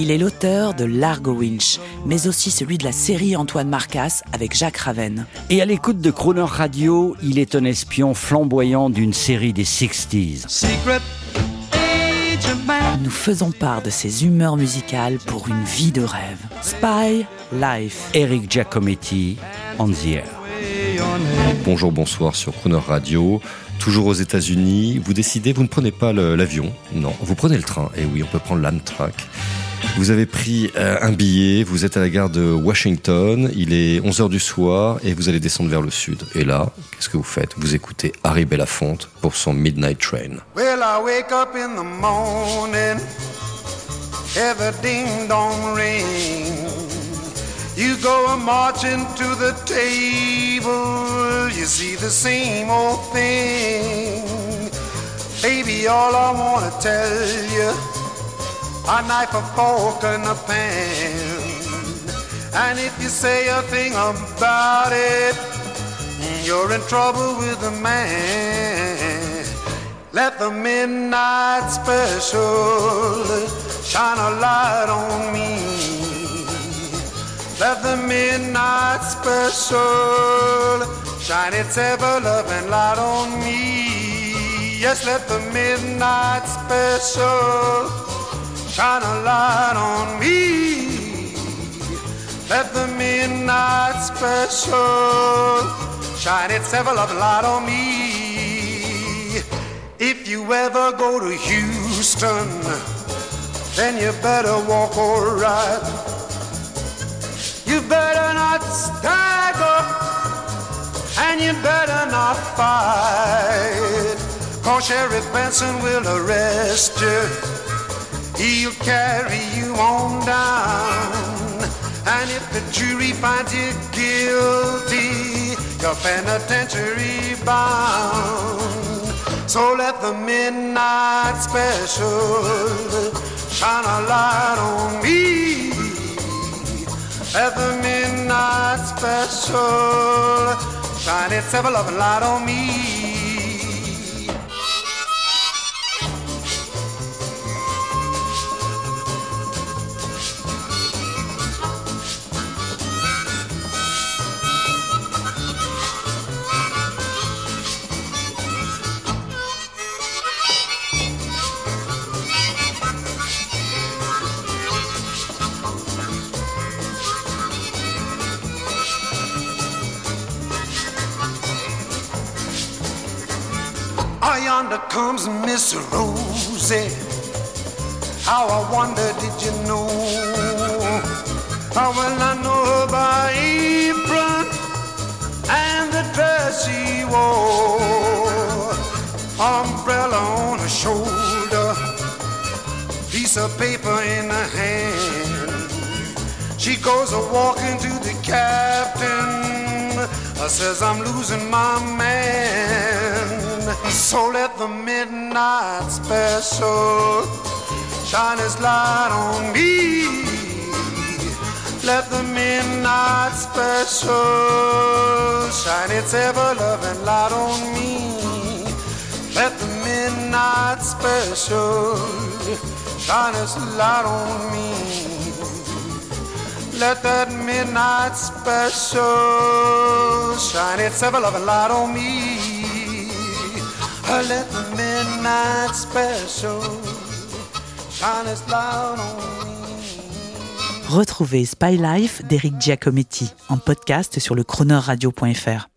Il est l'auteur de Largo Winch, mais aussi celui de la série Antoine Marcas avec Jacques Raven. Et à l'écoute de Croner Radio, il est un espion flamboyant d'une série des 60s. Nous faisons part de ses humeurs musicales pour une vie de rêve. Spy Life. Eric Giacometti, On the Air. Bonjour, bonsoir sur Crooner Radio. Toujours aux États-Unis, vous décidez, vous ne prenez pas l'avion, non, vous prenez le train. Et oui, on peut prendre l'Amtrak. Vous avez pris euh, un billet, vous êtes à la gare de Washington, il est 11h du soir et vous allez descendre vers le sud. Et là, qu'est-ce que vous faites? Vous écoutez Harry Belafonte pour son Midnight Train. Well, I wake up in the morning, ding dong ring. You go marching to the table, you see the same old thing. Baby, all I wanna tell you. A knife, a fork, and a pan. And if you say a thing about it, you're in trouble with the man. Let the midnight special shine a light on me. Let the midnight special shine its ever loving light on me. Yes, let the midnight special shine a light on me. Let the midnight special shine its ever loving light on me. If you ever go to Houston, then you better walk or ride. You better not stagger, and you better not fight. Cause Sheriff Benson will arrest you He'll carry you on down. And if the jury finds you guilty, you're penitentiary bound. So let the midnight special shine a light on me. Let the midnight special shine its ever loving light on me. Yonder comes Miss Rosie. How I wonder, did you know? How well I know her by apron and the dress she wore. Umbrella on her shoulder, piece of paper in her hand. She goes a walking to the captain. I says I'm losing my man. So let the midnight special shine its light on me. Let the midnight special shine its ever loving light on me. Let the midnight special shine its light on me. Let that midnight special shine its ever loving light on me. Me. Retrouvez Spy Life d'Eric Giacometti en podcast sur le chroneurradio.fr.